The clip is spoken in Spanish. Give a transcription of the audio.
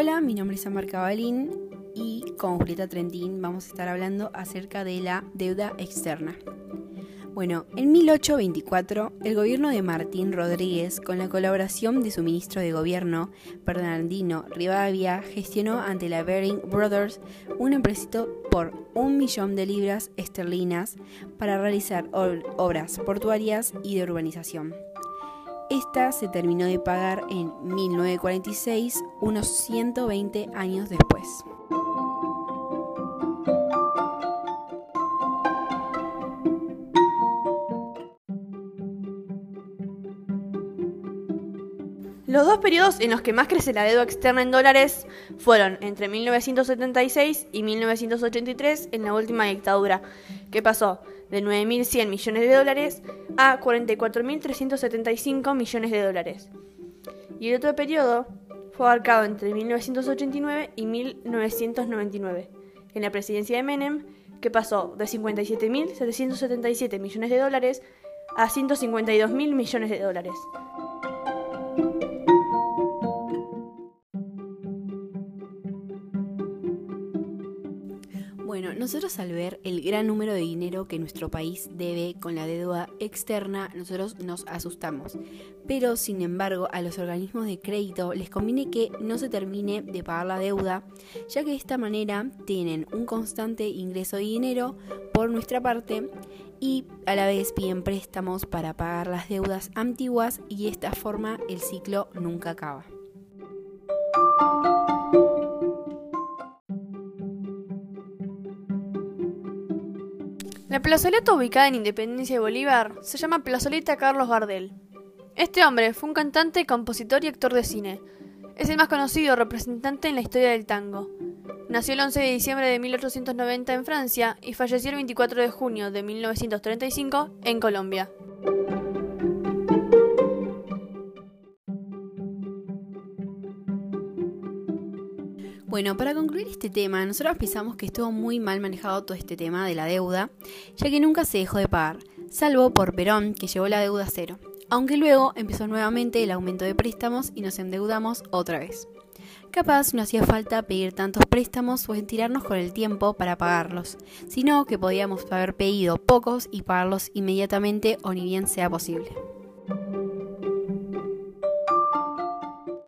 Hola, mi nombre es Amar Cabalín y con Julieta Trentín vamos a estar hablando acerca de la deuda externa. Bueno, en 1824, el gobierno de Martín Rodríguez, con la colaboración de su ministro de gobierno, Bernardino Rivadavia, gestionó ante la Bering Brothers un empréstito por un millón de libras esterlinas para realizar obras portuarias y de urbanización. Esta se terminó de pagar en 1946, unos 120 años después. Los dos periodos en los que más crece la deuda externa en dólares fueron entre 1976 y 1983 en la última dictadura, que pasó de 9.100 millones de dólares a 44.375 millones de dólares. Y el otro periodo fue abarcado entre 1989 y 1999, en la presidencia de Menem, que pasó de 57.777 millones de dólares a 152.000 millones de dólares. Bueno, nosotros al ver el gran número de dinero que nuestro país debe con la deuda externa, nosotros nos asustamos. Pero, sin embargo, a los organismos de crédito les conviene que no se termine de pagar la deuda, ya que de esta manera tienen un constante ingreso de dinero por nuestra parte y a la vez piden préstamos para pagar las deudas antiguas y de esta forma el ciclo nunca acaba. La plazoleta ubicada en Independencia de Bolívar se llama Plazoleta Carlos Gardel. Este hombre fue un cantante, compositor y actor de cine. Es el más conocido representante en la historia del tango. Nació el 11 de diciembre de 1890 en Francia y falleció el 24 de junio de 1935 en Colombia. Bueno, para concluir este tema, nosotros pensamos que estuvo muy mal manejado todo este tema de la deuda, ya que nunca se dejó de pagar, salvo por Perón, que llevó la deuda a cero, aunque luego empezó nuevamente el aumento de préstamos y nos endeudamos otra vez. Capaz no hacía falta pedir tantos préstamos o tirarnos con el tiempo para pagarlos, sino que podíamos haber pedido pocos y pagarlos inmediatamente o ni bien sea posible.